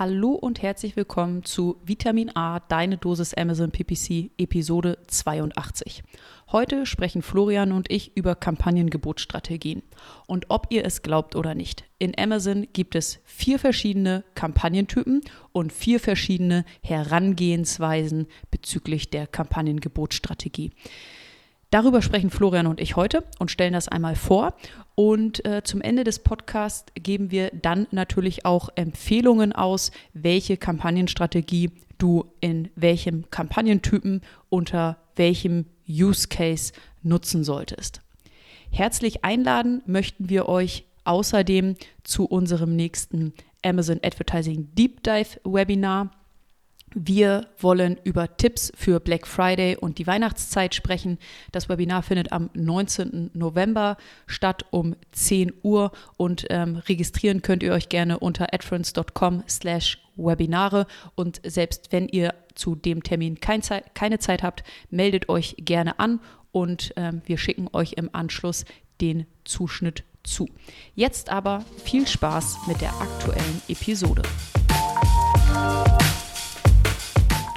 Hallo und herzlich willkommen zu Vitamin A, deine Dosis Amazon PPC, Episode 82. Heute sprechen Florian und ich über Kampagnengebotsstrategien. Und ob ihr es glaubt oder nicht, in Amazon gibt es vier verschiedene Kampagnentypen und vier verschiedene Herangehensweisen bezüglich der Kampagnengebotsstrategie. Darüber sprechen Florian und ich heute und stellen das einmal vor. Und äh, zum Ende des Podcasts geben wir dann natürlich auch Empfehlungen aus, welche Kampagnenstrategie du in welchem Kampagnentypen unter welchem Use Case nutzen solltest. Herzlich einladen möchten wir euch außerdem zu unserem nächsten Amazon Advertising Deep Dive Webinar. Wir wollen über Tipps für Black Friday und die Weihnachtszeit sprechen. Das Webinar findet am 19. November statt um 10 Uhr und ähm, registrieren könnt ihr euch gerne unter adference.com slash Webinare und selbst wenn ihr zu dem Termin kein Zeit, keine Zeit habt, meldet euch gerne an und ähm, wir schicken euch im Anschluss den Zuschnitt zu. Jetzt aber viel Spaß mit der aktuellen Episode.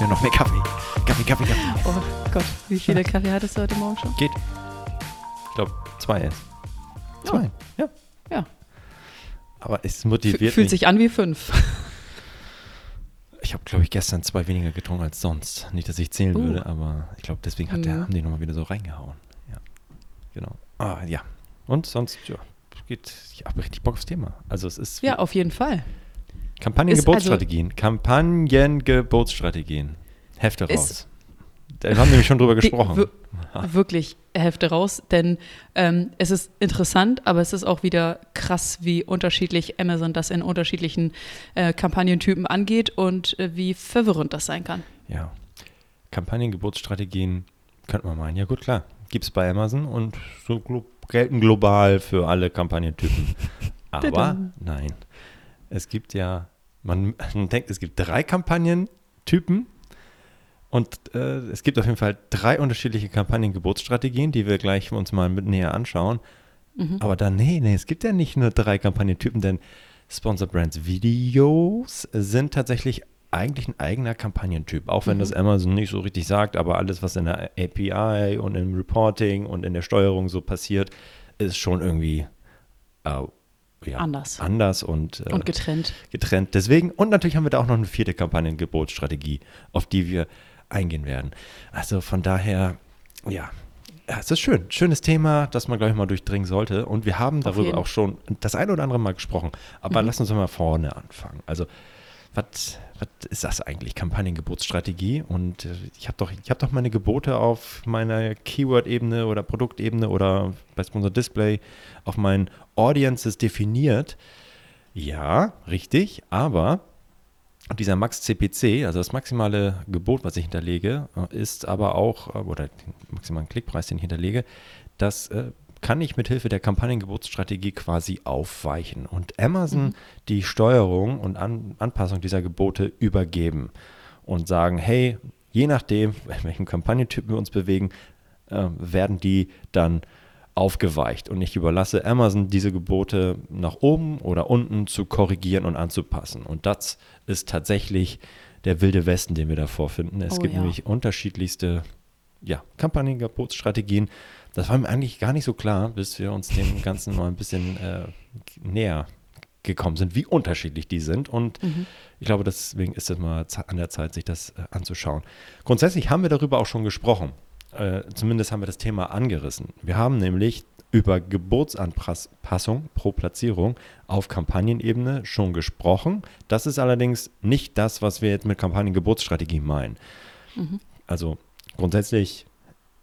mir noch mehr Kaffee. Kaffee, Kaffee, Kaffee. Oh Gott, wie viele Kaffee hattest du heute Morgen schon? Geht. Ich glaube, zwei erst. Zwei? Oh. Ja. Ja. Aber es motiviert F Fühlt mich. sich an wie fünf. Ich habe, glaube ich, gestern zwei weniger getrunken als sonst. Nicht, dass ich zählen Uh. würde, aber ich glaube, deswegen hat der, Mhm. haben die nochmal wieder so reingehauen. Ja. Genau. Ah, ja. Und sonst, ja, geht, ich habe richtig Bock aufs Thema. Also es ist Ja, auf jeden Fall. Kampagnengebotsstrategien. Kampagnengebotsstrategien. Hefte Ist- raus. Da haben wir nämlich schon drüber gesprochen. wir- Wirklich Hefte raus, denn ähm, es ist interessant, aber es ist auch wieder krass, wie unterschiedlich Amazon das in unterschiedlichen äh, Kampagnentypen angeht und äh, wie verwirrend das sein kann. Ja. Kampagnengebotsstrategien könnte man meinen. Ja, gut, klar. Gibt es bei Amazon und so glo gelten global für alle Kampagnentypen. Aber nein. Es gibt ja, man, man denkt, es gibt drei Kampagnentypen und äh, es gibt auf jeden Fall drei unterschiedliche Kampagnengebotsstrategien, die wir gleich uns mal mit näher anschauen. Mhm. Aber dann, nee, nee, es gibt ja nicht nur drei Kampagnentypen, denn Sponsor Brands Videos sind tatsächlich eigentlich ein eigener Kampagnentyp, auch wenn Mhm. das Amazon nicht so richtig sagt, aber alles, was in der API und im Reporting und in der Steuerung so passiert, ist schon irgendwie äh, ja, Anders. anders und, äh, Und getrennt. getrennt. Deswegen, und natürlich haben wir da auch noch eine vierte Kampagnengebotsstrategie, auf die wir eingehen werden. Also von daher, ja, ja, es ist schön. Schönes Thema, das man, glaube ich, mal durchdringen sollte. Und wir haben darüber auch schon das ein oder andere Mal gesprochen. Aber Mhm. lass uns mal vorne anfangen. Also, was was ist das eigentlich? Kampagnengebotsstrategie? Und äh, ich habe doch, hab doch meine Gebote auf meiner Keyword-Ebene oder Produktebene oder bei Sponsor Display auf meinen Audiences definiert. Ja, richtig, aber dieser Max CPC, also das maximale Gebot, was ich hinterlege, äh, ist aber auch, äh, oder den maximalen Klickpreis, den ich hinterlege, das kann ich mit Hilfe der Kampagnengebotsstrategie quasi aufweichen und Amazon Mhm. die Steuerung und An Anpassung dieser Gebote übergeben und sagen, hey, je nachdem, in welchem Kampagnentyp wir uns bewegen, äh, werden die dann aufgeweicht und ich überlasse Amazon diese Gebote nach oben oder unten zu korrigieren und anzupassen. Und das ist tatsächlich der wilde Westen, den wir da vorfinden. Es Oh gibt ja. nämlich unterschiedlichste ja, Kampagnengebotsstrategien. Das war mir eigentlich gar nicht so klar, bis wir uns dem Ganzen mal ein bisschen äh, näher gekommen sind, wie unterschiedlich die sind. Und Mhm. ich glaube, deswegen ist es mal an der Zeit, sich das äh, anzuschauen. Grundsätzlich haben wir darüber auch schon gesprochen. Äh, zumindest haben wir das Thema angerissen. Wir haben nämlich über Gebotsanpassung pro Platzierung auf Kampagnenebene schon gesprochen. Das ist allerdings nicht das, was wir jetzt mit Kampagnengebotsstrategie meinen. Mhm. Also grundsätzlich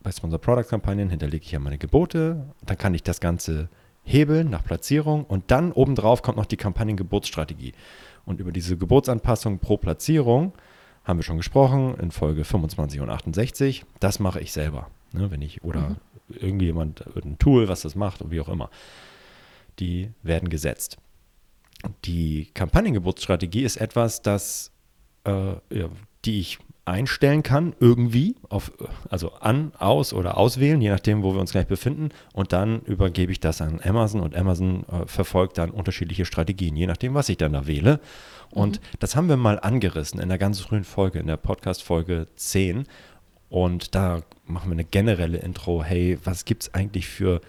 bei Sponsor Product Kampagnen hinterlege ich ja meine Gebote, dann kann ich das Ganze hebeln nach Platzierung und dann obendrauf kommt noch die Kampagnengebotsstrategie. Und über diese Gebotsanpassung pro Platzierung haben wir schon gesprochen in Folge 25 und 68. Das mache ich selber. Ne, wenn ich, oder mhm. irgendjemand, ein Tool, was das macht und wie auch immer. Die werden gesetzt. Die Kampagnengeburtsstrategie ist etwas, das, äh, ja, die ich einstellen kann, irgendwie, auf, also an, aus oder auswählen, je nachdem, wo wir uns gleich befinden. Und dann übergebe ich das an Amazon und Amazon äh, verfolgt dann unterschiedliche Strategien, je nachdem, was ich dann da wähle. Und mhm. das haben wir mal angerissen in der ganz frühen Folge, in der Podcast-Folge 10. Und da machen wir eine generelle Intro. Hey, was gibt es eigentlich für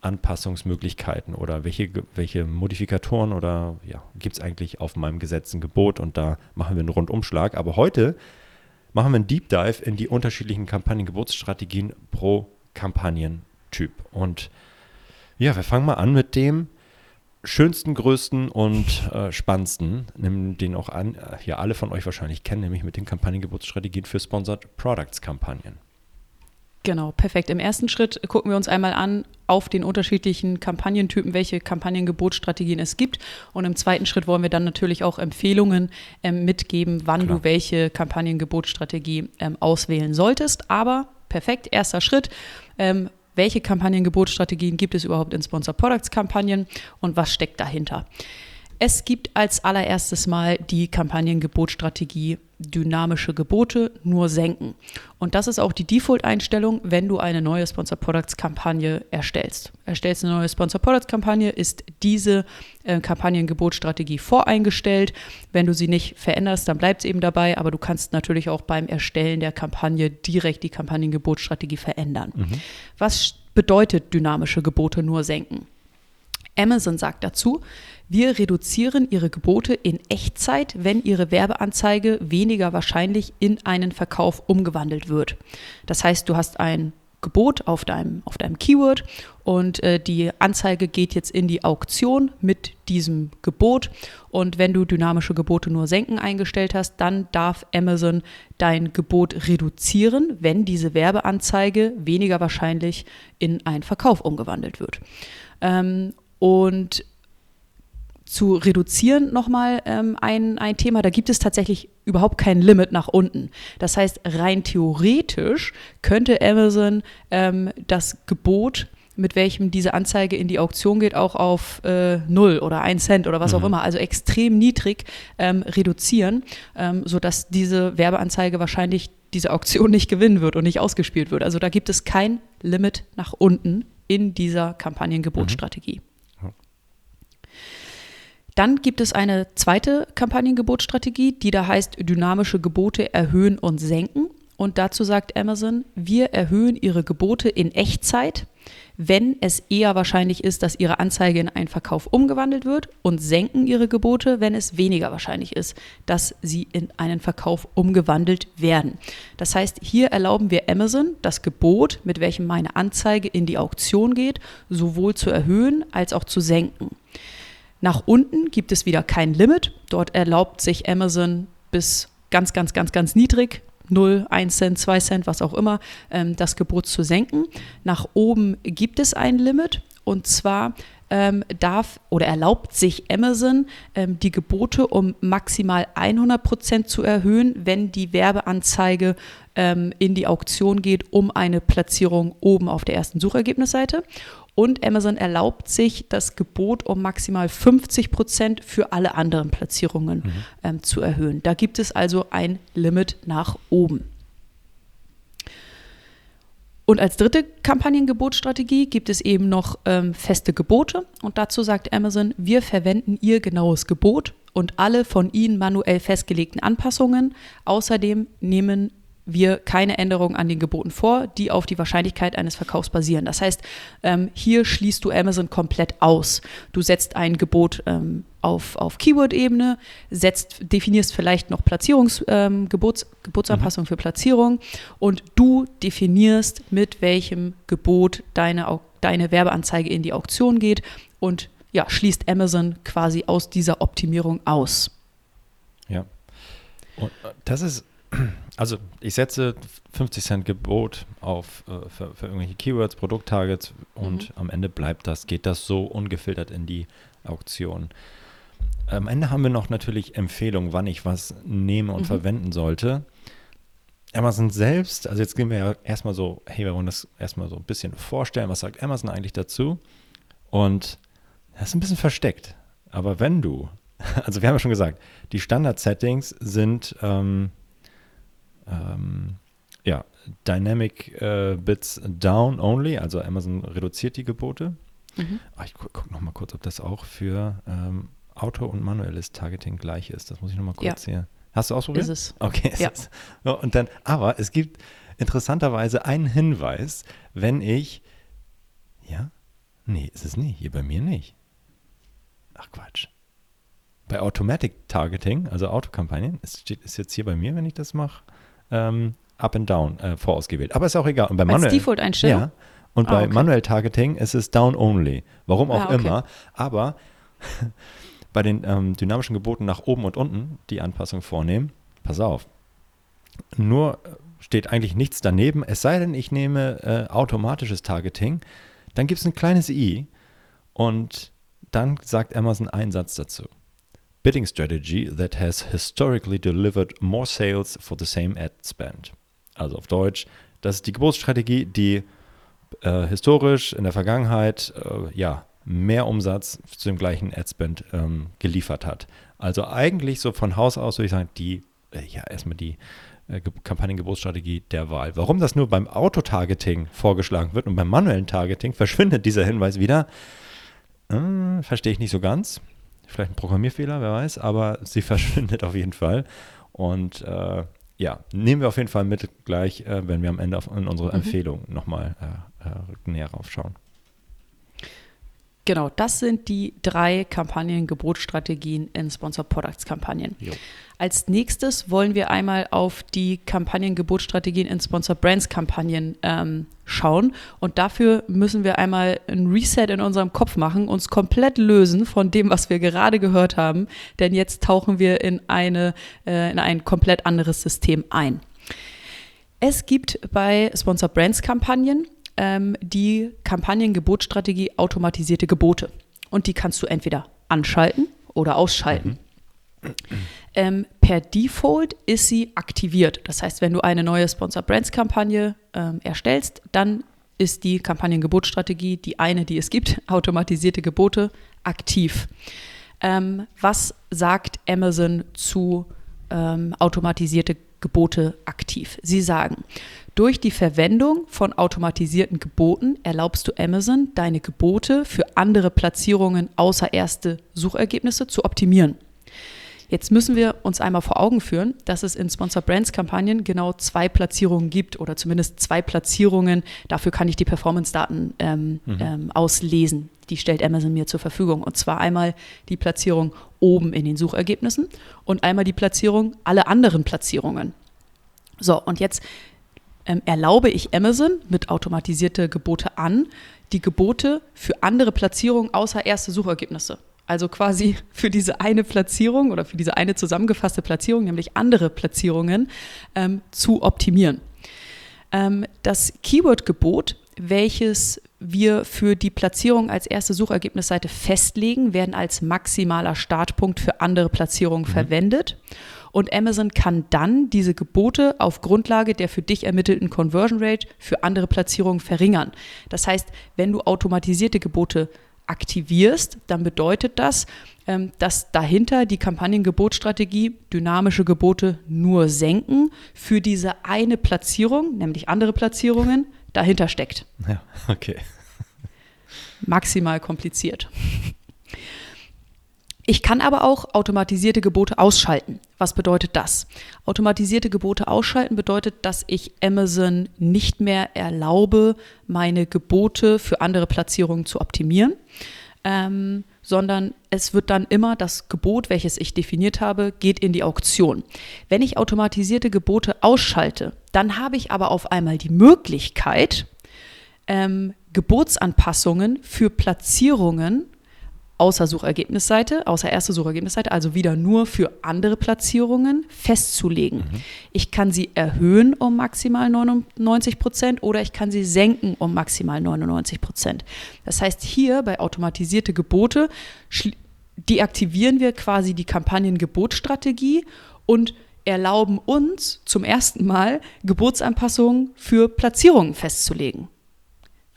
Anpassungsmöglichkeiten oder welche, welche Modifikatoren oder ja, gibt es eigentlich auf meinem gesetzten Gebot? Und da machen wir einen Rundumschlag. Aber heute machen wir einen Deep Dive in die unterschiedlichen Kampagnengeburtsstrategien pro Kampagnentyp. Und ja, wir fangen mal an mit dem schönsten, größten und äh, spannendsten, den auch an, äh, hier alle von euch wahrscheinlich kennen, nämlich mit den Kampagnengeburtsstrategien für Sponsored Products Kampagnen. Genau, perfekt. Im ersten Schritt gucken wir uns einmal an auf den unterschiedlichen Kampagnentypen, welche Kampagnengebotsstrategien es gibt. Und im zweiten Schritt wollen wir dann natürlich auch Empfehlungen ähm, mitgeben, wann Klar. du welche Kampagnengebotsstrategie ähm, auswählen solltest. Aber perfekt, erster Schritt. Ähm, welche Kampagnengebotsstrategien gibt es überhaupt in Sponsor Products Kampagnen und was steckt dahinter? Es gibt als allererstes mal die Kampagnengebotstrategie dynamische Gebote nur senken. Und das ist auch die Default-Einstellung, wenn du eine neue Sponsor Products Kampagne erstellst. Erstellst eine neue Sponsor Products Kampagne, ist diese äh, Kampagnengebotstrategie voreingestellt. Wenn du sie nicht veränderst, dann bleibt es eben dabei, aber du kannst natürlich auch beim Erstellen der Kampagne direkt die Kampagnengebotstrategie verändern. Mhm. Was bedeutet dynamische Gebote nur senken? Amazon sagt dazu, wir reduzieren Ihre Gebote in Echtzeit, wenn Ihre Werbeanzeige weniger wahrscheinlich in einen Verkauf umgewandelt wird. Das heißt, du hast ein Gebot auf deinem, auf deinem Keyword und äh, die Anzeige geht jetzt in die Auktion mit diesem Gebot. Und wenn du dynamische Gebote nur senken eingestellt hast, dann darf Amazon dein Gebot reduzieren, wenn diese Werbeanzeige weniger wahrscheinlich in einen Verkauf umgewandelt wird. Ähm, und zu reduzieren nochmal ähm, ein, ein Thema. Da gibt es tatsächlich überhaupt kein Limit nach unten. Das heißt, rein theoretisch könnte Amazon ähm, das Gebot, mit welchem diese Anzeige in die Auktion geht, auch auf äh, 0 oder 1 Cent oder was mhm. auch immer, also extrem niedrig ähm, reduzieren, ähm, sodass diese Werbeanzeige wahrscheinlich diese Auktion nicht gewinnen wird und nicht ausgespielt wird. Also da gibt es kein Limit nach unten in dieser Kampagnengebotstrategie. Mhm. Dann gibt es eine zweite Kampagnengebotsstrategie, die da heißt dynamische Gebote erhöhen und senken. Und dazu sagt Amazon, wir erhöhen ihre Gebote in Echtzeit, wenn es eher wahrscheinlich ist, dass ihre Anzeige in einen Verkauf umgewandelt wird und senken ihre Gebote, wenn es weniger wahrscheinlich ist, dass sie in einen Verkauf umgewandelt werden. Das heißt, hier erlauben wir Amazon das Gebot, mit welchem meine Anzeige in die Auktion geht, sowohl zu erhöhen als auch zu senken. Nach unten gibt es wieder kein Limit. Dort erlaubt sich Amazon bis ganz, ganz, ganz, ganz niedrig 0, 1 Cent, 2 Cent, was auch immer, ähm, das Gebot zu senken. Nach oben gibt es ein Limit und zwar ähm, darf oder erlaubt sich Amazon ähm, die Gebote um maximal 100 Prozent zu erhöhen, wenn die Werbeanzeige ähm, in die Auktion geht, um eine Platzierung oben auf der ersten Suchergebnisseite. Und Amazon erlaubt sich das Gebot um maximal 50 Prozent für alle anderen Platzierungen mhm. ähm, zu erhöhen. Da gibt es also ein Limit nach oben. Und als dritte Kampagnengebotstrategie gibt es eben noch ähm, feste Gebote. Und dazu sagt Amazon, wir verwenden ihr genaues Gebot und alle von ihnen manuell festgelegten Anpassungen. Außerdem nehmen wir keine Änderungen an den Geboten vor, die auf die Wahrscheinlichkeit eines Verkaufs basieren. Das heißt, ähm, hier schließt du Amazon komplett aus. Du setzt ein Gebot ähm, auf, auf Keyword-Ebene, definierst vielleicht noch Platzierungs, ähm, Gebots, Gebotsanpassung mhm. für Platzierung und du definierst, mit welchem Gebot deine, deine Werbeanzeige in die Auktion geht und ja, schließt Amazon quasi aus dieser Optimierung aus. Ja. Und äh, das ist also ich setze 50 Cent Gebot auf äh, für, für, irgendwelche Keywords, Produkttargets und mhm. am Ende bleibt das, geht das so ungefiltert in die Auktion. am Ende haben wir noch natürlich Empfehlungen, wann ich was nehme und Mhm. verwenden sollte. Amazon selbst, also jetzt gehen wir ja erstmal so, hey, wir wollen das erstmal so ein bisschen vorstellen, was sagt Amazon eigentlich dazu? Und das ist ein bisschen versteckt. Aber wenn du, also wir haben ja schon gesagt, die Standard-Settings sind ähm, ähm, ja, Dynamic äh, Bits Down Only, also Amazon reduziert die Gebote. Mhm. Ah, ich gu guck noch mal kurz, ob das auch für ähm, Auto- und manuelles Targeting gleich ist. Das muss ich noch mal kurz hier. Hast du ausprobiert? Ist es. Okay. ist Ja. es. So, und dann, aber es gibt interessanterweise einen Hinweis, wenn ich, ja, nee, ist es nicht, hier bei mir nicht. Ach Quatsch. Bei Automatic Targeting, also Autokampagnen, steht, ist jetzt hier bei mir, wenn ich das mache, ähm, Up and Down äh, vorausgewählt. Aber ist auch egal. Und bei Als manuell, Default-Einstellung? ja. Und Ah, bei okay. Manual Targeting ist es Down Only. Warum auch Ah, okay. immer. Aber bei den ähm, dynamischen Geboten nach oben und unten die Anpassung vornehmen, pass auf. Nur äh, steht eigentlich nichts daneben, es sei denn, ich nehme äh, automatisches Targeting, dann gibt es ein kleines i und dann sagt Amazon einen Satz dazu. Bidding strategy that has historically delivered more sales for the same ad spend. Also auf Deutsch, das ist die Geburtsstrategie, die äh, historisch in der Vergangenheit äh, ja mehr Umsatz zu dem gleichen Adspend ähm, geliefert hat. Also eigentlich so von Haus aus würde ich sagen, die, äh, ja, erstmal die äh, Ge- Kampagnengeburtsstrategie der Wahl. Warum das nur beim Autotargeting vorgeschlagen wird und beim manuellen Targeting verschwindet dieser Hinweis wieder, äh, verstehe ich nicht so ganz. Vielleicht ein Programmierfehler, wer weiß, aber sie verschwindet auf jeden Fall. Und äh, ja, nehmen wir auf jeden Fall mit gleich, äh, wenn wir am Ende auf, in unsere Mhm. Empfehlung nochmal äh, äh, näher raufschauen. Genau, das sind die drei Kampagnen-Gebotsstrategien in Sponsor Products Kampagnen. Jo. Als nächstes wollen wir einmal auf die Kampagnen-Gebotsstrategien in Sponsor Brands Kampagnen ähm, schauen. Und dafür müssen wir einmal ein Reset in unserem Kopf machen, uns komplett lösen von dem, was wir gerade gehört haben. Denn jetzt tauchen wir in, eine, äh, in ein komplett anderes System ein. Es gibt bei Sponsor Brands Kampagnen ähm, die Kampagnengebotsstrategie automatisierte Gebote. Und die kannst du entweder anschalten oder ausschalten. Ähm, per Default ist sie aktiviert. Das heißt, wenn du eine neue Sponsor Brands Kampagne ähm, erstellst, dann ist die Kampagnengebotsstrategie die eine, die es gibt, automatisierte Gebote, aktiv. Ähm, was sagt Amazon zu ähm, automatisierte Gebote aktiv? Sie sagen, durch die Verwendung von automatisierten Geboten erlaubst du Amazon, deine Gebote für andere Platzierungen außer erste Suchergebnisse zu optimieren. Jetzt müssen wir uns einmal vor Augen führen, dass es in Sponsor Brands Kampagnen genau zwei Platzierungen gibt oder zumindest zwei Platzierungen. Dafür kann ich die Performance-Daten ähm, ähm, auslesen. Die stellt Amazon mir zur Verfügung. Und zwar einmal die Platzierung oben in den Suchergebnissen und einmal die Platzierung alle anderen Platzierungen. So, und jetzt ähm, erlaube ich Amazon mit automatisierte Gebote an, die Gebote für andere Platzierungen außer erste Suchergebnisse. Also quasi für diese eine Platzierung oder für diese eine zusammengefasste Platzierung, nämlich andere Platzierungen, ähm, zu optimieren. Ähm, das Keyword-Gebot, welches wir für die Platzierung als erste Suchergebnisseite festlegen, werden als maximaler Startpunkt für andere Platzierungen verwendet. Und Amazon kann dann diese Gebote auf Grundlage der für dich ermittelten Conversion Rate für andere Platzierungen verringern. Das heißt, wenn du automatisierte Gebote aktivierst, dann bedeutet das, ähm, dass dahinter die Kampagnengebotsstrategie dynamische Gebote nur senken für diese eine Platzierung, nämlich andere Platzierungen, dahinter steckt. Ja, okay. Maximal kompliziert. Ich kann aber auch automatisierte Gebote ausschalten. Was bedeutet das? Automatisierte Gebote ausschalten bedeutet, dass ich Amazon nicht mehr erlaube, meine Gebote für andere Platzierungen zu optimieren, ähm, sondern es wird dann immer das Gebot, welches ich definiert habe, geht in die Auktion. Wenn ich automatisierte Gebote ausschalte, dann habe ich aber auf einmal die Möglichkeit, ähm, Gebotsanpassungen für Platzierungen außer Suchergebnisseite, außer erste Suchergebnisseite, also wieder nur für andere Platzierungen festzulegen. Ich kann sie erhöhen um maximal 99 Prozent oder ich kann sie senken um maximal 99 Prozent. Das heißt, hier bei automatisierte Gebote deaktivieren wir quasi die Kampagnengebotsstrategie und erlauben uns zum ersten Mal Geburtsanpassungen für Platzierungen festzulegen.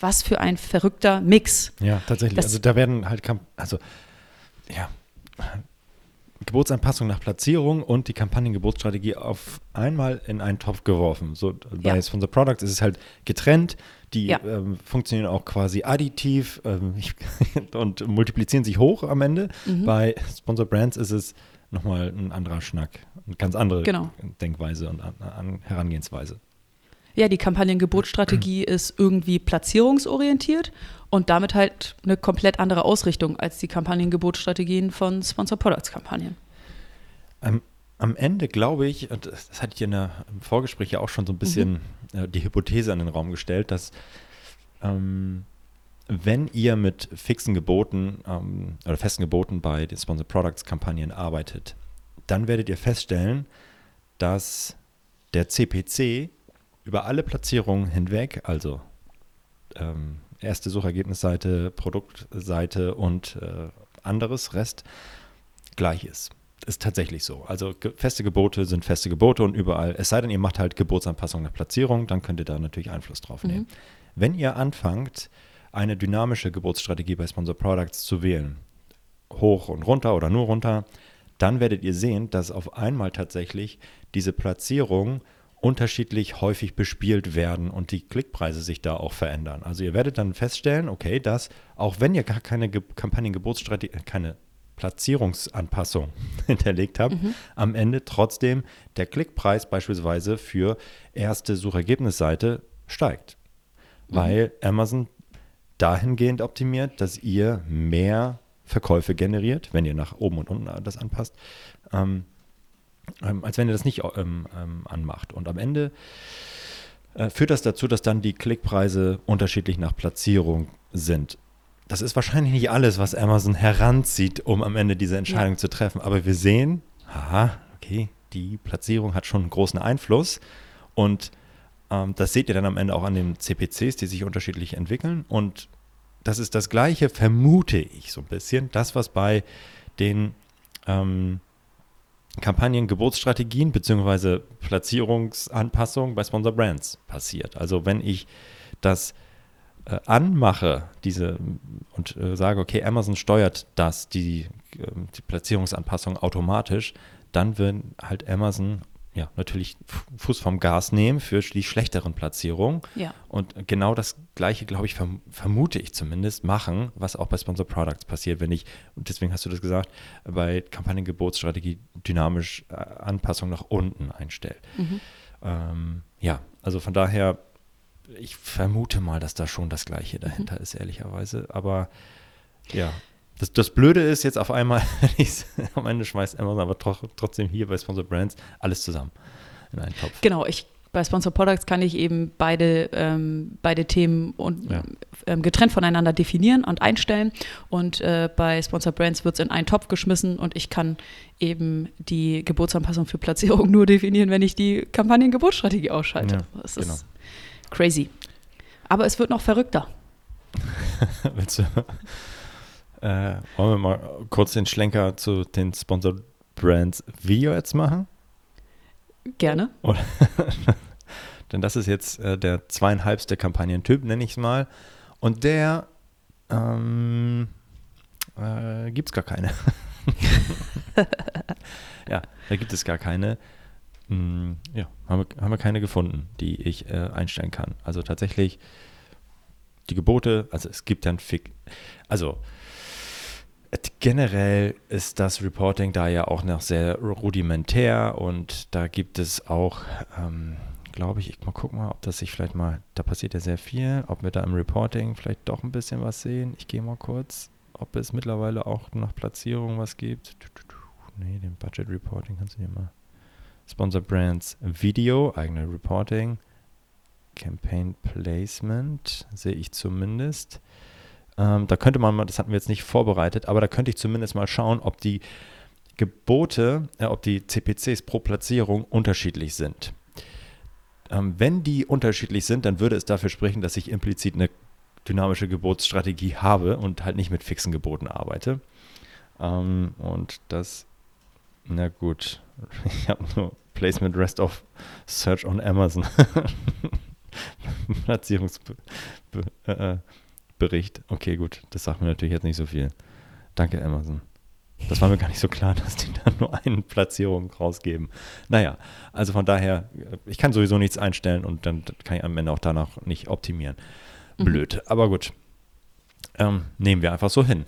Was für ein verrückter Mix. Ja, tatsächlich. Das- also da werden halt, also ja, Geburtsanpassung nach Platzierung und die Kampagnengebotsstrategie auf einmal in einen Topf geworfen. So bei Ja. Sponsor Products ist es halt getrennt. Die Ja. ähm, funktionieren auch quasi additiv ähm, und multiplizieren sich hoch am Ende. Mhm. Bei Sponsor Brands ist es nochmal ein anderer Schnack, eine ganz andere Genau. Denkweise und an, an Herangehensweise. Ja, die Kampagnengebotsstrategie ist irgendwie platzierungsorientiert und damit halt eine komplett andere Ausrichtung als die Kampagnengebotsstrategien von Sponsor Products Kampagnen. Am, am Ende glaube ich, und das das hatte ich in der, im Vorgespräch ja auch schon so ein bisschen äh, die Hypothese an den Raum gestellt, dass ähm, wenn ihr mit fixen Geboten ähm, oder festen Geboten bei den Sponsor Products Kampagnen arbeitet, dann werdet ihr feststellen, dass der CPC über alle Platzierungen hinweg, also ähm, erste Suchergebnisseite, Produktseite und äh, anderes Rest, gleich ist. Ist tatsächlich so. Also ge feste Gebote sind feste Gebote und überall, es sei denn, ihr macht halt Gebotsanpassung nach Platzierung, dann könnt ihr da natürlich Einfluss drauf Mhm. nehmen. Wenn ihr anfangt, eine dynamische Geburtsstrategie bei Sponsor Products zu wählen, hoch und runter oder nur runter, dann werdet ihr sehen, dass auf einmal tatsächlich diese Platzierungen unterschiedlich häufig bespielt werden und die Klickpreise sich da auch verändern. Also ihr werdet dann feststellen, okay, dass auch wenn ihr gar keine Ge Kampagnengebotsstrategie, keine Platzierungsanpassung hinterlegt habt, am Ende trotzdem der Klickpreis beispielsweise für erste Suchergebnisseite steigt. Weil Amazon dahingehend optimiert, dass ihr mehr Verkäufe generiert, wenn ihr nach oben und unten das anpasst, ähm, ähm, als wenn ihr das nicht ähm, ähm, anmacht. Und am Ende äh, führt das dazu, dass dann die Klickpreise unterschiedlich nach Platzierung sind. Das ist wahrscheinlich nicht alles, was Amazon heranzieht, um am Ende diese Entscheidung Ja. zu treffen. Aber wir sehen, haha, okay, die Platzierung hat schon einen großen Einfluss. Und ähm, das seht ihr dann am Ende auch an den CPCs, die sich unterschiedlich entwickeln. Und das ist das Gleiche, vermute ich so ein bisschen, das, was bei den ähm, Kampagnen, Geburtsstrategien bzw. Platzierungsanpassungen bei Sponsor Brands passiert. Also wenn ich das äh, anmache, diese und äh, sage, okay, Amazon steuert das, die, äh, die Platzierungsanpassung automatisch, dann wird halt Amazon ja natürlich Fu- Fuß vom Gas nehmen für die schlechteren Platzierungen. Ja. Und genau das Gleiche, glaube ich, verm vermute ich zumindest, machen, was auch bei Sponsor Products passiert, wenn ich, und deswegen hast du das gesagt, bei Kampagnengebotsstrategie dynamisch äh, Anpassung nach unten einstelle. Mhm. Ähm, ja, also von daher, ich vermute mal, dass da schon das Mhm. Gleiche dahinter ist, ehrlicherweise. Aber ja. Das, das Blöde ist jetzt auf einmal, am Ende schmeißt Amazon aber tro trotzdem hier bei Sponsor Brands alles zusammen in einen Topf. Genau, ich, bei Sponsor Products kann ich eben beide, ähm, beide Themen und, Ja. ähm, getrennt voneinander definieren und einstellen. Und äh, bei Sponsor Brands wird es in einen Topf geschmissen und ich kann eben die Geburtsanpassung für Platzierung nur definieren, wenn ich die Kampagnengebotsstrategie ausschalte. Ja, das genau. ist crazy. Aber es wird noch verrückter. Willst du, äh, wollen wir mal kurz den Schlenker zu den Sponsor Brands Video jetzt machen? Gerne. Denn das ist jetzt äh, der zweieinhalbste Kampagnentyp, nenne ich es mal. Und der ähm, äh, gibt es gar keine. ja, da gibt es gar keine. Mm, ja, haben wir, haben wir keine gefunden, die ich äh, einstellen kann. Also tatsächlich die Gebote, also es gibt dann Fick. Also generell ist das Reporting da ja auch noch sehr rudimentär und da gibt es auch, ähm, glaube ich, ich mal gucken mal, ob das sich vielleicht mal, da passiert ja sehr viel, ob wir da im Reporting vielleicht doch ein bisschen was sehen. Ich gehe mal kurz, ob es mittlerweile auch nach Platzierung was gibt. Nee, den Budget Reporting kannst du dir mal. Sponsor Brands Video, eigene Reporting. Campaign Placement, sehe ich zumindest. Ähm, da könnte man mal, das hatten wir jetzt nicht vorbereitet, aber da könnte ich zumindest mal schauen, ob die Gebote, äh, ob die CPCs pro Platzierung unterschiedlich sind. Ähm, wenn die unterschiedlich sind, dann würde es dafür sprechen, dass ich implizit eine dynamische Gebotsstrategie habe und halt nicht mit fixen Geboten arbeite. Ähm, und das, na gut, ich habe nur Placement Rest of Search on Amazon. Platzierungsbericht. Äh, äh okay, gut, das sagt mir natürlich jetzt nicht so viel. Danke, Amazon. Das war mir gar nicht so klar, dass die da nur eine Platzierung rausgeben. Naja, also von daher, ich kann sowieso nichts einstellen und dann kann ich am Ende auch danach nicht optimieren. Mhm. Blöd, mhm. aber gut. Ähm, nehmen wir einfach so hin.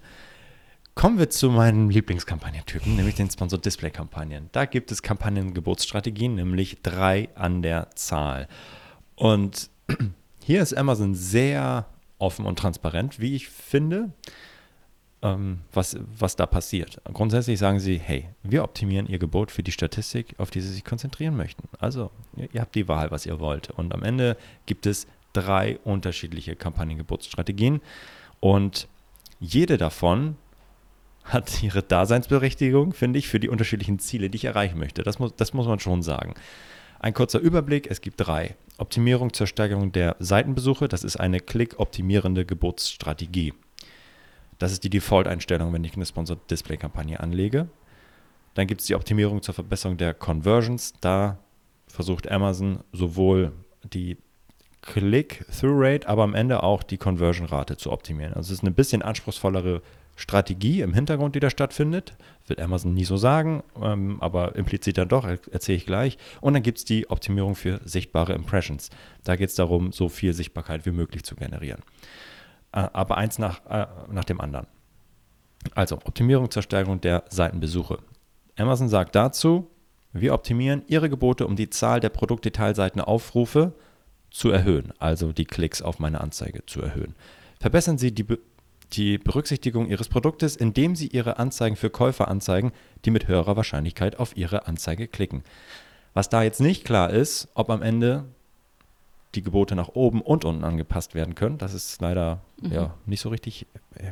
Kommen wir zu meinen Lieblingskampagnentypen, nämlich den Sponsor Display Kampagnen. Da gibt es Kampagnengeburtsstrategien, nämlich drei an der Zahl. Und hier ist Amazon sehr offen und transparent, wie ich finde ähm, was, was da passiert. Grundsätzlich sagen sie, hey, wir optimieren Ihr Gebot für die Statistik, auf die Sie sich konzentrieren möchten. Also, ihr, ihr habt die Wahl, was ihr wollt. Und am Ende gibt es drei unterschiedliche Kampagnengebotsstrategien und jede davon hat ihre Daseinsberechtigung, finde ich, für die unterschiedlichen Ziele, die ich erreichen möchte. Das muss, das muss man schon sagen. Ein kurzer Überblick, es gibt drei. Optimierung zur Steigerung der Seitenbesuche, das ist eine klickoptimierende Geburtsstrategie. Das ist die Default-Einstellung, wenn ich eine Sponsored Display-Kampagne anlege. Dann gibt es die Optimierung zur Verbesserung der Conversions. Da versucht Amazon sowohl die Click-Through-Rate, aber am Ende auch die Conversion-Rate zu optimieren. Also es ist eine bisschen anspruchsvollere Strategie im Hintergrund, die da stattfindet. Wird Amazon nie so sagen, ähm, aber implizit dann doch, erzähle ich gleich. Und dann gibt es die Optimierung für sichtbare Impressions. Da geht es darum, so viel Sichtbarkeit wie möglich zu generieren. Äh, aber eins nach, äh, nach dem anderen. Also Optimierung zur Steigerung der Seitenbesuche. Amazon sagt dazu, wir optimieren Ihre Gebote, um die Zahl der Produktdetailseitenaufrufe zu erhöhen, also die Klicks auf meine Anzeige zu erhöhen. Verbessern Sie die, Be die Berücksichtigung Ihres Produktes, indem Sie Ihre Anzeigen für Käufer anzeigen, die mit höherer Wahrscheinlichkeit auf Ihre Anzeige klicken. Was da jetzt nicht klar ist, ob am Ende die Gebote nach oben und unten angepasst werden können. Das ist leider mhm. ja, nicht so richtig äh,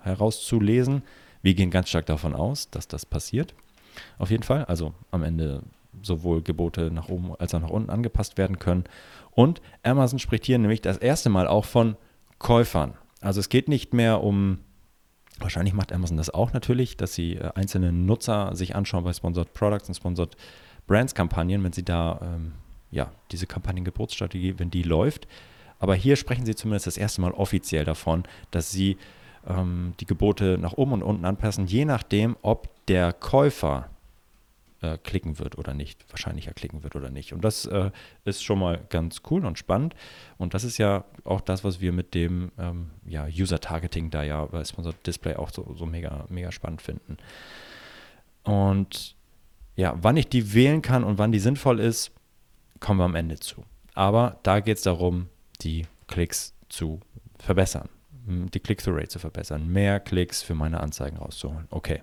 herauszulesen. Wir gehen ganz stark davon aus, dass das passiert. Auf jeden Fall. Also am Ende sowohl Gebote nach oben als auch nach unten angepasst werden können. Und Amazon spricht hier nämlich das erste Mal auch von Käufern. Also es geht nicht mehr um, wahrscheinlich macht Amazon das auch natürlich, dass sie äh, einzelne Nutzer sich anschauen bei Sponsored Products und Sponsored Brands Kampagnen, wenn sie da ähm, ja, diese Kampagnengeburtsstrategie, wenn die läuft. Aber hier sprechen sie zumindest das erste Mal offiziell davon, dass sie ähm, die Gebote nach oben und unten anpassen, je nachdem, ob der Käufer äh, klicken wird oder nicht, wahrscheinlicher klicken wird oder nicht. Und das äh, ist schon mal ganz cool und spannend. Und das ist ja auch das, was wir mit dem ähm, ja, User-Targeting da ja bei Sponsored Display auch so, so mega, mega spannend finden. Und ja, wann ich die wählen kann und wann die sinnvoll ist, kommen wir am Ende zu. Aber da geht es darum, die Klicks zu verbessern, die Click-through-Rate zu verbessern, mehr Klicks für meine Anzeigen rauszuholen. Okay.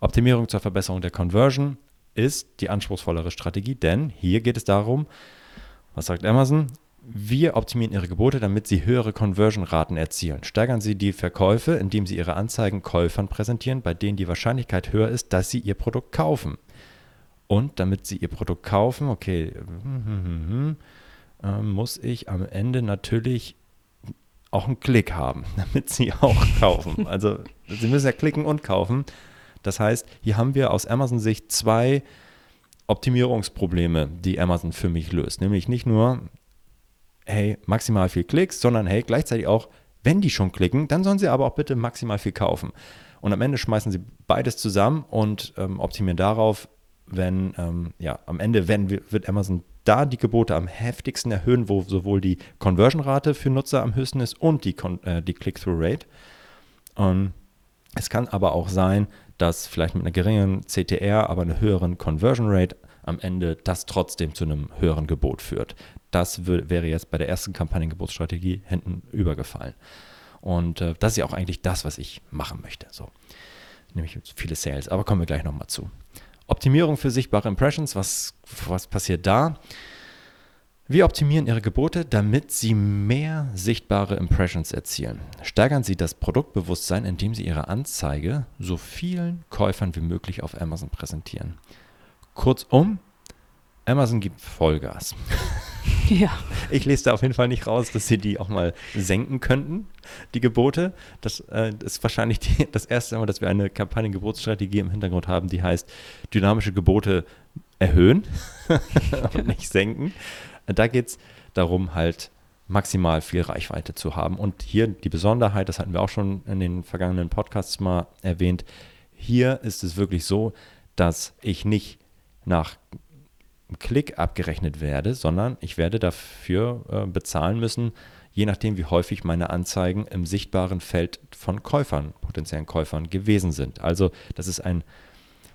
Optimierung zur Verbesserung der Conversion ist die anspruchsvollere Strategie, denn hier geht es darum, was sagt Amazon? Wir optimieren Ihre Gebote, damit Sie höhere Conversion-Raten erzielen. Steigern Sie die Verkäufe, indem Sie Ihre Anzeigen Käufern präsentieren, bei denen die Wahrscheinlichkeit höher ist, dass sie Ihr Produkt kaufen. Und damit sie ihr Produkt kaufen, okay, äh, muss ich am Ende natürlich auch einen Klick haben, damit sie auch kaufen. Also sie müssen ja klicken und kaufen. Das heißt, hier haben wir aus Amazon-Sicht zwei Optimierungsprobleme, die Amazon für mich löst. Nämlich nicht nur, hey, maximal viel Klicks, sondern hey, gleichzeitig auch, wenn die schon klicken, dann sollen sie aber auch bitte maximal viel kaufen. Und am Ende schmeißen sie beides zusammen und ähm, optimieren darauf, wenn, ähm, ja, am Ende wenn, wird Amazon da die Gebote am heftigsten erhöhen, wo sowohl die Conversion-Rate für Nutzer am höchsten ist und die, äh, die Click-Through-Rate. Ähm, es kann aber auch sein, dass vielleicht mit einer geringeren CTR, aber einer höheren Conversion-Rate am Ende das trotzdem zu einem höheren Gebot führt. Das wäre jetzt bei der ersten Kampagnengebotsstrategie hinten übergefallen. Und äh, das ist ja auch eigentlich das, was ich machen möchte. So. Nämlich viele Sales, aber kommen wir gleich nochmal zu. Optimierung für sichtbare Impressions, was, was passiert da? Wir optimieren Ihre Gebote, damit Sie mehr sichtbare Impressions erzielen. Steigern Sie das Produktbewusstsein, indem Sie Ihre Anzeige so vielen Käufern wie möglich auf Amazon präsentieren. Kurzum, Amazon gibt Vollgas. Ja. Ich lese da auf jeden Fall nicht raus, dass sie die auch mal senken könnten, die Gebote. Das äh, ist wahrscheinlich die, das erste Mal, dass wir eine Kampagnengebotsstrategie im Hintergrund haben, die heißt dynamische Gebote erhöhen und nicht senken. Da geht es darum, halt maximal viel Reichweite zu haben. Und hier die Besonderheit, das hatten wir auch schon in den vergangenen Podcasts mal erwähnt, hier ist es wirklich so, dass ich nicht nach Klick abgerechnet werde, sondern ich werde dafür äh, bezahlen müssen, je nachdem, wie häufig meine Anzeigen im sichtbaren Feld von Käufern, potenziellen Käufern gewesen sind. Also das ist ein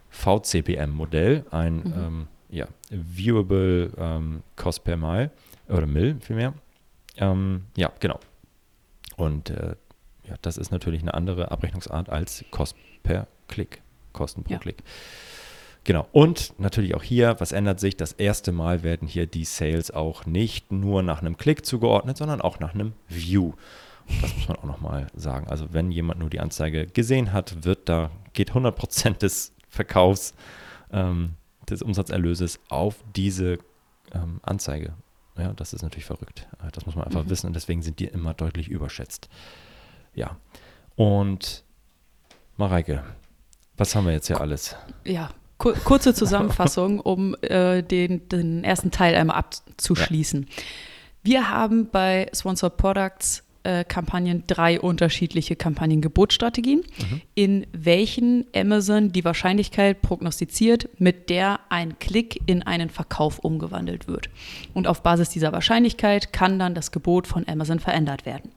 VCPM-Modell, ein mhm. ähm, ja, Viewable ähm, Cost per Mile oder Mill vielmehr. Ähm, ja, genau. Und äh, ja, das ist natürlich eine andere Abrechnungsart als Cost per Klick, Kosten pro ja. Klick. Genau. Und natürlich auch hier, was ändert sich? Das erste Mal werden hier die Sales auch nicht nur nach einem Klick zugeordnet, sondern auch nach einem View. Das muss man auch nochmal sagen. Also wenn jemand nur die Anzeige gesehen hat, wird da, geht 100% des Verkaufs, ähm, des Umsatzerlöses auf diese ähm, Anzeige. Ja, das ist natürlich verrückt. Äh, das muss man einfach mhm. wissen und deswegen sind die immer deutlich überschätzt. Ja. Und Mareike, was haben wir jetzt hier alles? Ja, kurze Zusammenfassung, um äh, den, den ersten Teil einmal abzuschließen. Ja. Wir haben bei Sponsored Products äh, Kampagnen drei unterschiedliche Kampagnengebotsstrategien, mhm. in welchen Amazon die Wahrscheinlichkeit prognostiziert, mit der ein Klick in einen Verkauf umgewandelt wird. Und auf Basis dieser Wahrscheinlichkeit kann dann das Gebot von Amazon verändert werden.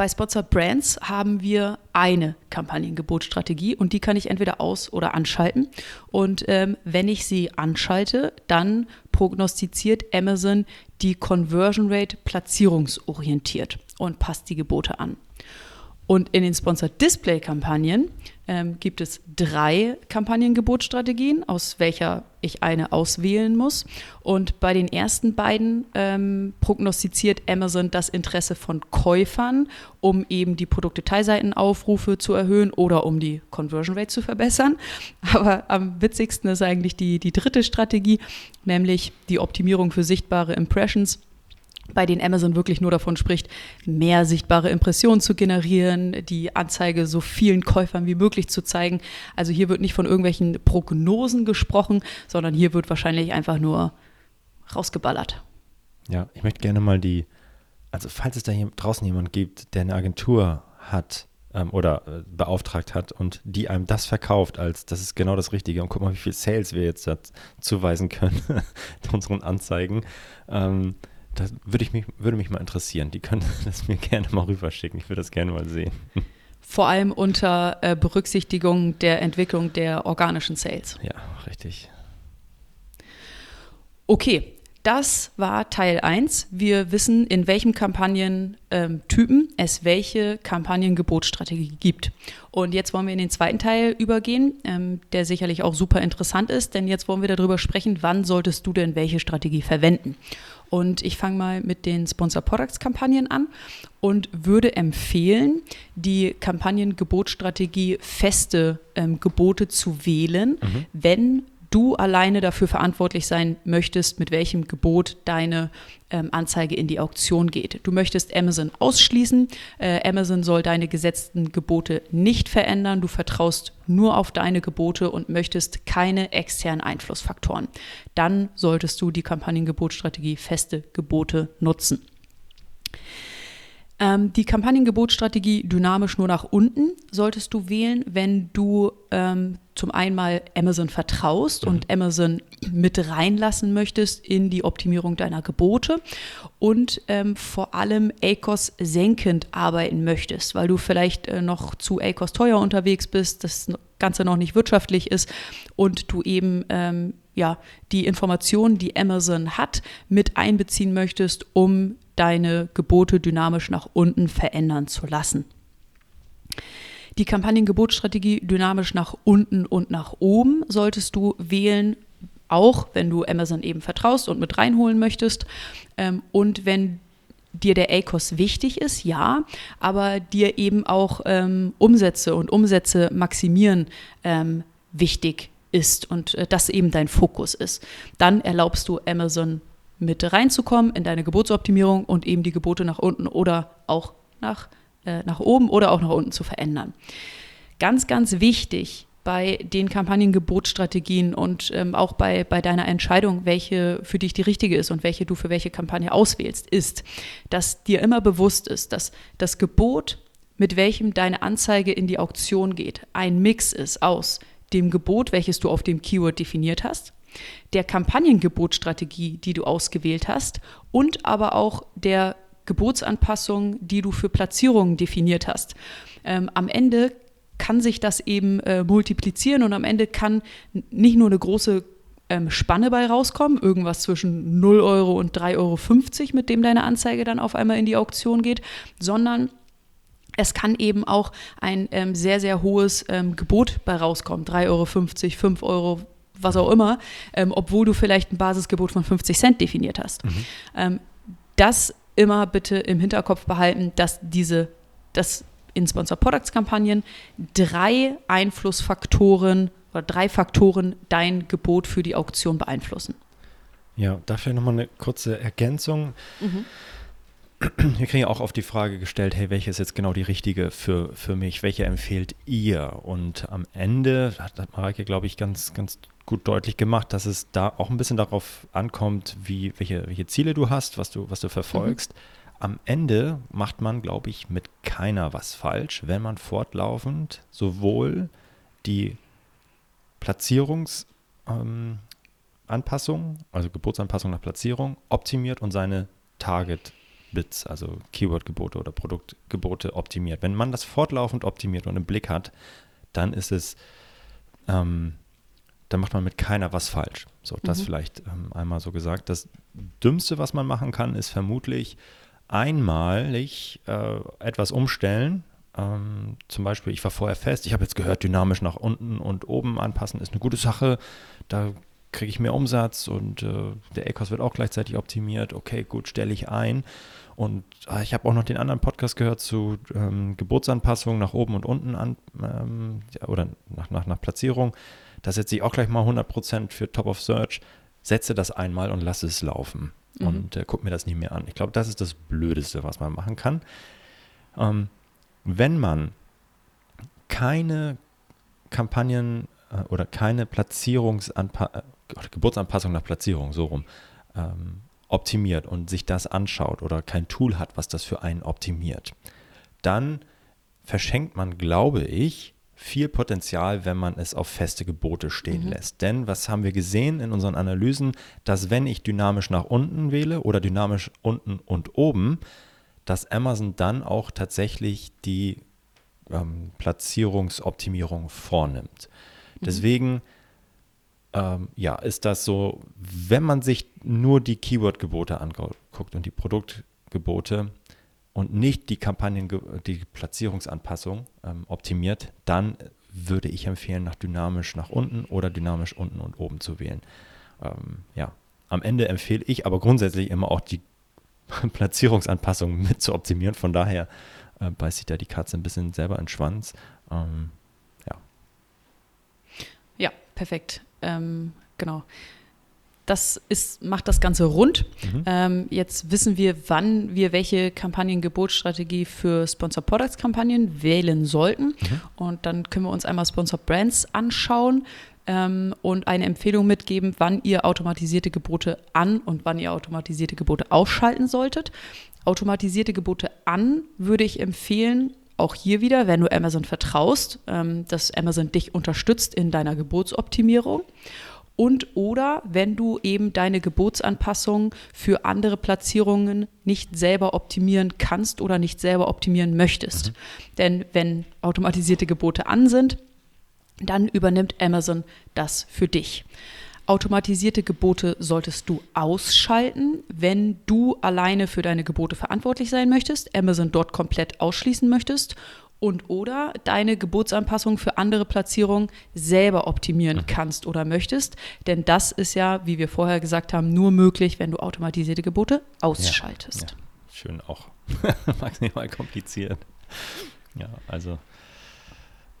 Bei Sponsor Brands haben wir eine Kampagnengebotsstrategie und die kann ich entweder aus- oder anschalten. Und ähm, wenn ich sie anschalte, dann prognostiziert Amazon die Conversion Rate platzierungsorientiert und passt die Gebote an. Und in den Sponsored Display Kampagnen ähm, gibt es drei Kampagnengebotsstrategien, aus welcher ich eine auswählen muss. Und bei den ersten beiden ähm, prognostiziert Amazon das Interesse von Käufern, um eben die Produktdetailseitenaufrufe zu erhöhen oder um die Conversion Rate zu verbessern. Aber am witzigsten ist eigentlich die, die dritte Strategie, nämlich die Optimierung für sichtbare Impressions bei denen Amazon wirklich nur davon spricht, mehr sichtbare Impressionen zu generieren, die Anzeige so vielen Käufern wie möglich zu zeigen. Also hier wird nicht von irgendwelchen Prognosen gesprochen, sondern hier wird wahrscheinlich einfach nur rausgeballert. Ja, ich möchte gerne mal die, also falls es da hier draußen jemand gibt, der eine Agentur hat ähm, oder äh, beauftragt hat und die einem das verkauft, als das ist genau das Richtige und guck mal, wie viel Sales wir jetzt zuweisen können unseren Anzeigen. Ähm, das würde, ich mich, würde mich mal interessieren. Die können das mir gerne mal rüberschicken. Ich würde das gerne mal sehen. Vor allem unter äh, Berücksichtigung der Entwicklung der organischen Sales. Ja, richtig. Okay, das war Teil 1. Wir wissen, in welchem Kampagnentypen ähm, es welche Kampagnengebotsstrategie gibt. Und jetzt wollen wir in den zweiten Teil übergehen, ähm, der sicherlich auch super interessant ist, denn jetzt wollen wir darüber sprechen, wann solltest du denn welche Strategie verwenden. Und ich fange mal mit den Sponsor Products Kampagnen an und würde empfehlen, die Kampagnengebotsstrategie feste ähm, Gebote zu wählen, mhm. wenn du alleine dafür verantwortlich sein möchtest, mit welchem Gebot deine ähm, Anzeige in die Auktion geht. Du möchtest Amazon ausschließen. Äh, Amazon soll deine gesetzten Gebote nicht verändern. Du vertraust nur auf deine Gebote und möchtest keine externen Einflussfaktoren. Dann solltest du die Kampagnengebotstrategie feste Gebote nutzen. Ähm, die Kampagnengebotsstrategie dynamisch nur nach unten solltest du wählen, wenn du ähm, zum einen mal Amazon vertraust mhm. und Amazon mit reinlassen möchtest in die Optimierung deiner Gebote und ähm, vor allem ACOS senkend arbeiten möchtest, weil du vielleicht äh, noch zu ACOS teuer unterwegs bist, das Ganze noch nicht wirtschaftlich ist und du eben ähm, ja, die Informationen, die Amazon hat, mit einbeziehen möchtest, um deine Gebote dynamisch nach unten verändern zu lassen. Die Kampagnengebotsstrategie dynamisch nach unten und nach oben solltest du wählen, auch wenn du Amazon eben vertraust und mit reinholen möchtest. Ähm, und wenn dir der ACOS wichtig ist, ja, aber dir eben auch ähm, Umsätze und Umsätze maximieren ähm, wichtig ist und äh, das eben dein Fokus ist. Dann erlaubst du Amazon mit reinzukommen in deine Gebotsoptimierung und eben die Gebote nach unten oder auch nach, äh, nach oben oder auch nach unten zu verändern. Ganz, ganz wichtig bei den Kampagnengebotsstrategien und ähm, auch bei, bei deiner Entscheidung, welche für dich die richtige ist und welche du für welche Kampagne auswählst, ist, dass dir immer bewusst ist, dass das Gebot, mit welchem deine Anzeige in die Auktion geht, ein Mix ist aus dem Gebot, welches du auf dem Keyword definiert hast, der Kampagnengebotstrategie, die du ausgewählt hast und aber auch der Gebotsanpassung, die du für Platzierungen definiert hast. Ähm, am Ende kann sich das eben äh, multiplizieren und am Ende kann nicht nur eine große ähm, Spanne bei rauskommen, irgendwas zwischen 0 Euro und 3,50 Euro, mit dem deine Anzeige dann auf einmal in die Auktion geht, sondern es kann eben auch ein ähm, sehr, sehr hohes ähm, Gebot bei rauskommen. 3,50 Euro, 5 Euro, was auch immer, ähm, obwohl du vielleicht ein Basisgebot von 50 Cent definiert hast. Mhm. Ähm, das immer bitte im Hinterkopf behalten, dass diese, dass in Sponsor Products Kampagnen drei Einflussfaktoren oder drei Faktoren dein Gebot für die Auktion beeinflussen. Ja, dafür nochmal eine kurze Ergänzung. Mhm. Wir kriegen ja auch oft die Frage gestellt, hey, welche ist jetzt genau die richtige für, für mich? Welche empfehlt ihr? Und am Ende hat, hat Mareike, glaube ich, ganz, ganz gut deutlich gemacht, dass es da auch ein bisschen darauf ankommt, wie, welche, welche Ziele du hast, was du, was du verfolgst. Mhm. Am Ende macht man, glaube ich, mit keiner was falsch, wenn man fortlaufend sowohl die Platzierungsanpassung, ähm, also Geburtsanpassung nach Platzierung, optimiert und seine Target Bits, also Keyword-Gebote oder Produktgebote optimiert. Wenn man das fortlaufend optimiert und im Blick hat, dann ist es, ähm, dann macht man mit keiner was falsch. So, das mhm. vielleicht ähm, einmal so gesagt. Das Dümmste, was man machen kann, ist vermutlich einmalig äh, etwas umstellen. Ähm, zum Beispiel, ich war vorher fest, ich habe jetzt gehört, dynamisch nach unten und oben anpassen ist eine gute Sache. Da kriege ich mehr Umsatz und äh, der ECOS wird auch gleichzeitig optimiert. Okay, gut, stelle ich ein. Und äh, ich habe auch noch den anderen Podcast gehört zu ähm, Geburtsanpassungen nach oben und unten an ähm, oder nach, nach, nach Platzierung. Da setze ich auch gleich mal 100% für Top of Search. Setze das einmal und lasse es laufen. Mhm. Und äh, guck mir das nicht mehr an. Ich glaube, das ist das Blödeste, was man machen kann. Ähm, wenn man keine Kampagnen äh, oder keine Platzierungsanpassung Geburtsanpassung nach Platzierung, so rum, ähm, optimiert und sich das anschaut oder kein Tool hat, was das für einen optimiert, dann verschenkt man, glaube ich, viel Potenzial, wenn man es auf feste Gebote stehen mhm. lässt. Denn was haben wir gesehen in unseren Analysen, dass wenn ich dynamisch nach unten wähle oder dynamisch unten und oben, dass Amazon dann auch tatsächlich die ähm, Platzierungsoptimierung vornimmt. Mhm. Deswegen ähm, ja, ist das so, wenn man sich nur die Keyword-Gebote anguckt und die Produktgebote und nicht die Kampagnen, die Platzierungsanpassung ähm, optimiert, dann würde ich empfehlen, nach dynamisch nach unten oder dynamisch unten und oben zu wählen. Ähm, ja, am Ende empfehle ich aber grundsätzlich immer auch die Platzierungsanpassung mit zu optimieren. Von daher äh, beißt sich da die Katze ein bisschen selber in den Schwanz. Ähm, ja. Ja, perfekt. Ähm, genau. Das ist, macht das Ganze rund. Mhm. Ähm, jetzt wissen wir, wann wir welche Kampagnengebotsstrategie für Sponsor Products Kampagnen wählen sollten. Mhm. Und dann können wir uns einmal Sponsor Brands anschauen ähm, und eine Empfehlung mitgeben, wann ihr automatisierte Gebote an und wann ihr automatisierte Gebote ausschalten solltet. Automatisierte Gebote an würde ich empfehlen, auch hier wieder, wenn du Amazon vertraust, ähm, dass Amazon dich unterstützt in deiner Gebotsoptimierung. Und oder wenn du eben deine Gebotsanpassungen für andere Platzierungen nicht selber optimieren kannst oder nicht selber optimieren möchtest. Mhm. Denn wenn automatisierte Gebote an sind, dann übernimmt Amazon das für dich. Automatisierte Gebote solltest du ausschalten, wenn du alleine für deine Gebote verantwortlich sein möchtest, Amazon dort komplett ausschließen möchtest und oder deine Gebotsanpassung für andere Platzierungen selber optimieren mhm. kannst oder möchtest. Denn das ist ja, wie wir vorher gesagt haben, nur möglich, wenn du automatisierte Gebote ausschaltest. Ja, ja. Schön auch. Maximal kompliziert. Ja, also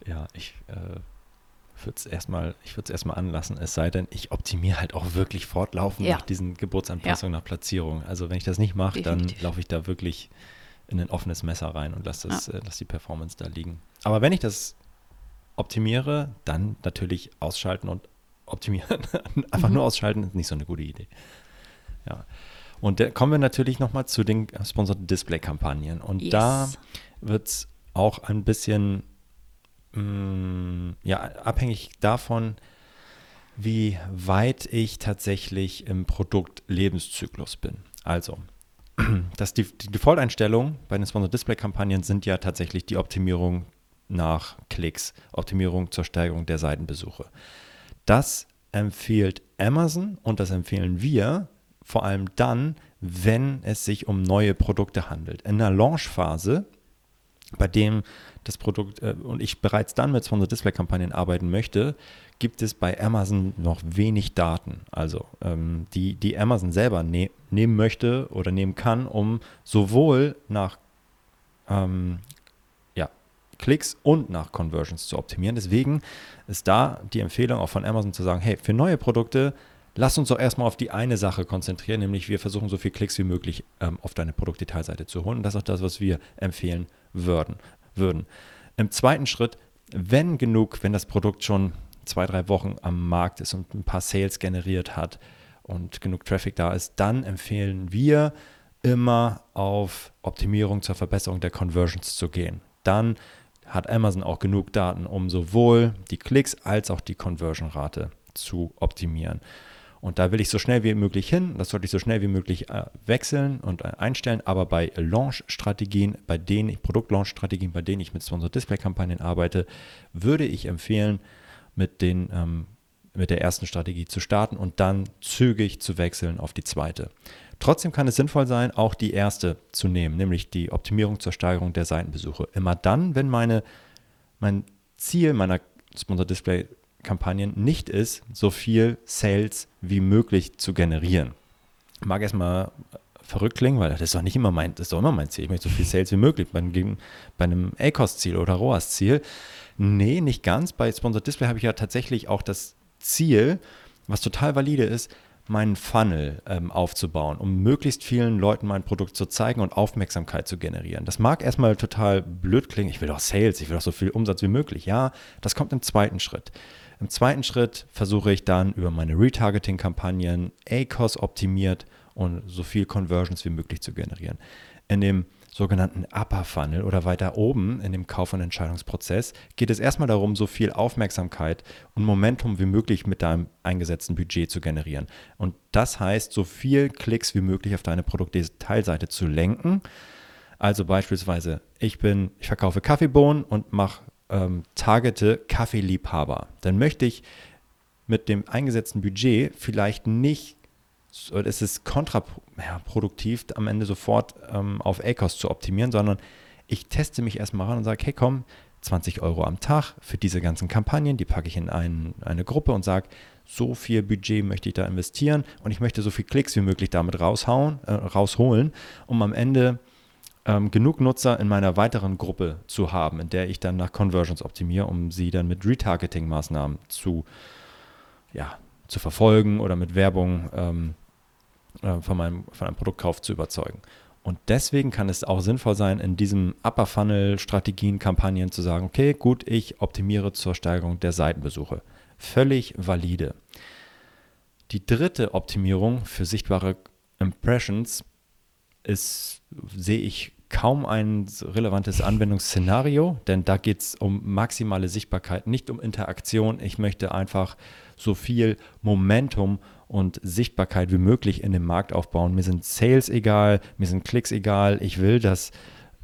ja, ich äh, würde es erstmal, ich würde es erstmal anlassen, es sei denn, ich optimiere halt auch wirklich fortlaufend Ja. nach diesen Geburtsanpassungen, nach Platzierung. Also wenn ich das nicht mache, dann laufe ich da wirklich in ein offenes Messer rein und lasse das, äh, lass die Performance da liegen. Aber wenn ich das optimiere, dann natürlich ausschalten und optimieren. Einfach Mhm. nur ausschalten ist nicht so eine gute Idee. Ja. Und da kommen wir natürlich nochmal zu den sponsorten Display-Kampagnen. Und Yes. da wird es auch ein bisschen mh, ja, abhängig davon, wie weit ich tatsächlich im Produktlebenszyklus bin. Also, das die, die Default-Einstellungen bei den Sponsored Display-Kampagnen sind ja tatsächlich die Optimierung nach Klicks, Optimierung zur Steigerung der Seitenbesuche. Das empfiehlt Amazon und das empfehlen wir vor allem dann, wenn es sich um neue Produkte handelt. In der Launchphase, bei dem das Produkt äh, und ich bereits dann mit Sponsored Display Kampagnen arbeiten möchte, gibt es bei Amazon noch wenig Daten, also ähm, die, die Amazon selber ne nehmen möchte oder nehmen kann, um sowohl nach ähm, ja, Klicks und nach Conversions zu optimieren. Deswegen ist da die Empfehlung auch von Amazon zu sagen, hey, für neue Produkte, lass uns doch erstmal auf die eine Sache konzentrieren, nämlich wir versuchen so viel Klicks wie möglich ähm, auf deine Produktdetailseite zu holen. Und das ist auch das, was wir empfehlen würden. würden. Im zweiten Schritt, wenn genug, wenn das Produkt schon zwei, drei Wochen am Markt ist und ein paar Sales generiert hat und genug Traffic da ist, dann empfehlen wir immer auf Optimierung zur Verbesserung der Conversions zu gehen. Dann hat Amazon auch genug Daten, um sowohl die Klicks als auch die Conversion-Rate zu optimieren. Und da will ich so schnell wie möglich hin. Das sollte ich so schnell wie möglich äh, wechseln und äh, einstellen. Aber bei Launch-Strategien, bei denen ich, Produkt-Launch-Strategien, bei denen ich mit Sponsored Display-Kampagnen arbeite, würde ich empfehlen, mit, den, ähm, mit der ersten Strategie zu starten und dann zügig zu wechseln auf die zweite. Trotzdem kann es sinnvoll sein, auch die erste zu nehmen, nämlich die Optimierung zur Steigerung der Seitenbesuche. Immer dann, wenn meine, mein Ziel meiner Sponsored Display Kampagnen nicht ist, so viel Sales wie möglich zu generieren. Mag erstmal verrückt klingen, weil das ist doch nicht immer mein, das ist doch immer mein Ziel. Ich möchte so viel Sales wie möglich bei, bei einem ACOS-Ziel oder ROAS-Ziel. Nee, nicht ganz. Bei Sponsored Display habe ich ja tatsächlich auch das Ziel, was total valide ist, meinen Funnel ähm, aufzubauen, um möglichst vielen Leuten mein Produkt zu zeigen und Aufmerksamkeit zu generieren. Das mag erstmal total blöd klingen. Ich will doch Sales, ich will doch so viel Umsatz wie möglich. Ja, das kommt im zweiten Schritt. Im zweiten Schritt versuche ich dann über meine Retargeting-Kampagnen ACOS optimiert und so viel Conversions wie möglich zu generieren. In dem sogenannten Upper Funnel oder weiter oben in dem Kauf- und Entscheidungsprozess geht es erstmal darum, so viel Aufmerksamkeit und Momentum wie möglich mit deinem eingesetzten Budget zu generieren. Und das heißt, so viel Klicks wie möglich auf deine Produktdetailseite zu lenken. Also beispielsweise, ich bin, ich verkaufe Kaffeebohnen und mache ähm, targete Kaffeeliebhaber. Dann möchte ich mit dem eingesetzten Budget vielleicht nicht es ist kontraproduktiv, am Ende sofort ähm, auf ACOS zu optimieren, sondern ich teste mich erstmal ran und sage, hey komm, 20 Euro am Tag für diese ganzen Kampagnen, die packe ich in ein, eine Gruppe und sage, so viel Budget möchte ich da investieren und ich möchte so viel Klicks wie möglich damit raushauen, äh, rausholen, um am Ende ähm, genug Nutzer in meiner weiteren Gruppe zu haben, in der ich dann nach Conversions optimiere, um sie dann mit Retargeting-Maßnahmen zu, ja, zu verfolgen oder mit Werbung ähm, äh, von, meinem, von einem Produktkauf zu überzeugen. Und deswegen kann es auch sinnvoll sein, in diesem Upper Funnel Strategien, Kampagnen zu sagen, okay, gut, ich optimiere zur Steigerung der Seitenbesuche. Völlig valide. Die dritte Optimierung für sichtbare Impressions ist, sehe ich kaum ein relevantes Anwendungsszenario, denn da geht es um maximale Sichtbarkeit, nicht um Interaktion. Ich möchte einfach so viel Momentum und Sichtbarkeit wie möglich in dem Markt aufbauen. Mir sind Sales egal, mir sind Klicks egal. Ich will, dass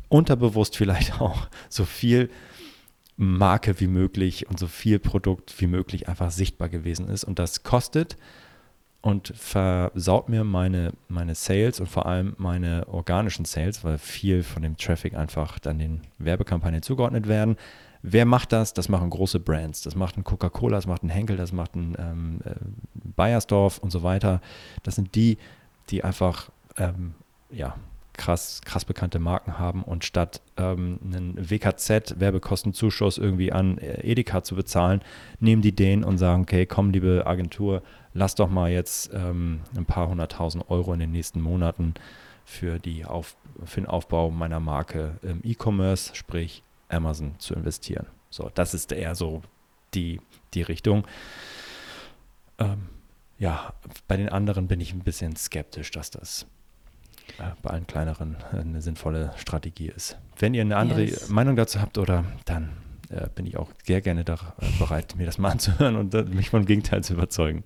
unterbewusst vielleicht auch so viel Marke wie möglich und so viel Produkt wie möglich einfach sichtbar gewesen ist. Und das kostet und versaut mir meine, meine Sales und vor allem meine organischen Sales, weil viel von dem Traffic einfach dann den Werbekampagnen zugeordnet werden. Wer macht das? Das machen große Brands. Das macht ein Coca-Cola, das macht ein Henkel, das macht ein ähm, äh, Bayersdorf und so weiter. Das sind die, die einfach ähm, ja, krass, krass bekannte Marken haben und statt ähm, einen WKZ-Werbekostenzuschuss irgendwie an äh, Edeka zu bezahlen, nehmen die den und sagen, okay, komm, liebe Agentur, lass doch mal jetzt ähm, ein paar hunderttausend Euro in den nächsten Monaten für, die Auf, für den Aufbau meiner Marke im E-Commerce, sprich Amazon, zu investieren. So, das ist eher so die, die Richtung. Ähm, ja, bei den anderen bin ich ein bisschen skeptisch, dass das bei allen kleineren äh, eine sinnvolle Strategie ist. Wenn ihr eine andere yes. Meinung dazu habt oder dann äh, bin ich auch sehr gerne da, äh, bereit, mir das mal anzuhören und äh, mich vom Gegenteil zu überzeugen.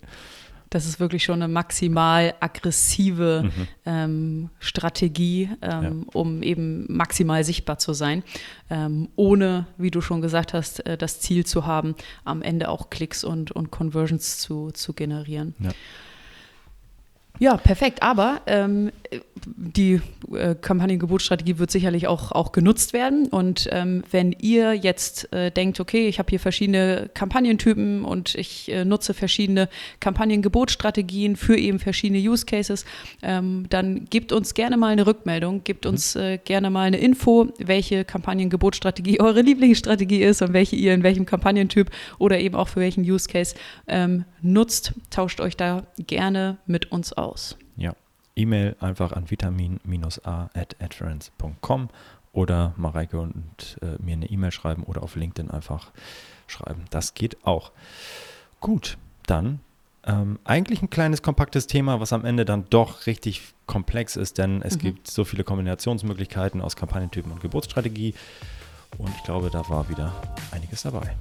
Das ist wirklich schon eine maximal aggressive mhm. ähm, Strategie, ähm, ja. um eben maximal sichtbar zu sein, ähm, ohne, wie du schon gesagt hast, das Ziel zu haben, am Ende auch Klicks und, und Conversions zu, zu generieren. Ja. Ja, perfekt. Aber ähm, die äh, Kampagnengebotsstrategie wird sicherlich auch, auch genutzt werden. Und ähm, wenn ihr jetzt äh, denkt, okay, ich habe hier verschiedene Kampagnentypen und ich äh, nutze verschiedene Kampagnengebotsstrategien für eben verschiedene Use Cases, ähm, dann gebt uns gerne mal eine Rückmeldung, gebt mhm. uns äh, gerne mal eine Info, welche Kampagnengebotsstrategie eure Lieblingsstrategie ist und welche ihr in welchem Kampagnentyp oder eben auch für welchen Use Case ähm, nutzt. Tauscht euch da gerne mit uns aus aus. Ja, E-Mail einfach an vitamin-a at oder Mareike und äh, mir eine E-Mail schreiben oder auf LinkedIn einfach schreiben. Das geht auch. Gut, dann ähm, eigentlich ein kleines, kompaktes Thema, was am Ende dann doch richtig komplex ist, denn es mhm. gibt so viele Kombinationsmöglichkeiten aus Kampagnentypen und Geburtsstrategie. Und ich glaube, da war wieder einiges dabei.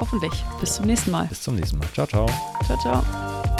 Hoffentlich. Bis zum nächsten Mal. Bis zum nächsten Mal. Ciao, ciao. Ciao, ciao.